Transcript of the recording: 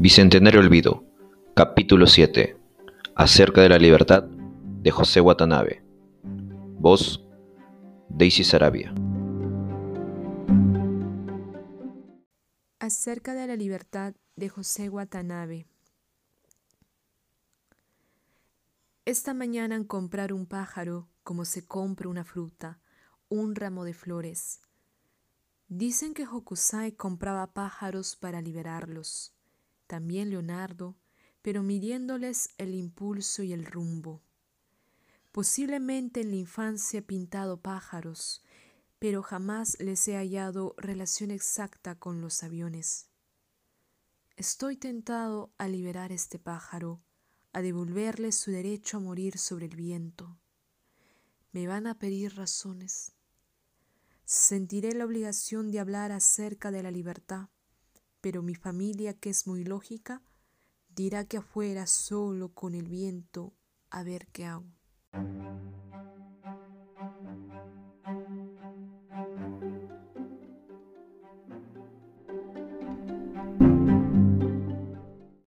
Bicentenario Olvido, capítulo 7, acerca de la libertad de José Watanabe. Voz, Daisy Sarabia. Acerca de la libertad de José Watanabe. Esta mañana en comprar un pájaro como se compra una fruta, un ramo de flores. Dicen que Hokusai compraba pájaros para liberarlos también Leonardo, pero midiéndoles el impulso y el rumbo. Posiblemente en la infancia he pintado pájaros, pero jamás les he hallado relación exacta con los aviones. Estoy tentado a liberar este pájaro, a devolverle su derecho a morir sobre el viento. Me van a pedir razones. Sentiré la obligación de hablar acerca de la libertad pero mi familia, que es muy lógica, dirá que afuera solo con el viento a ver qué hago.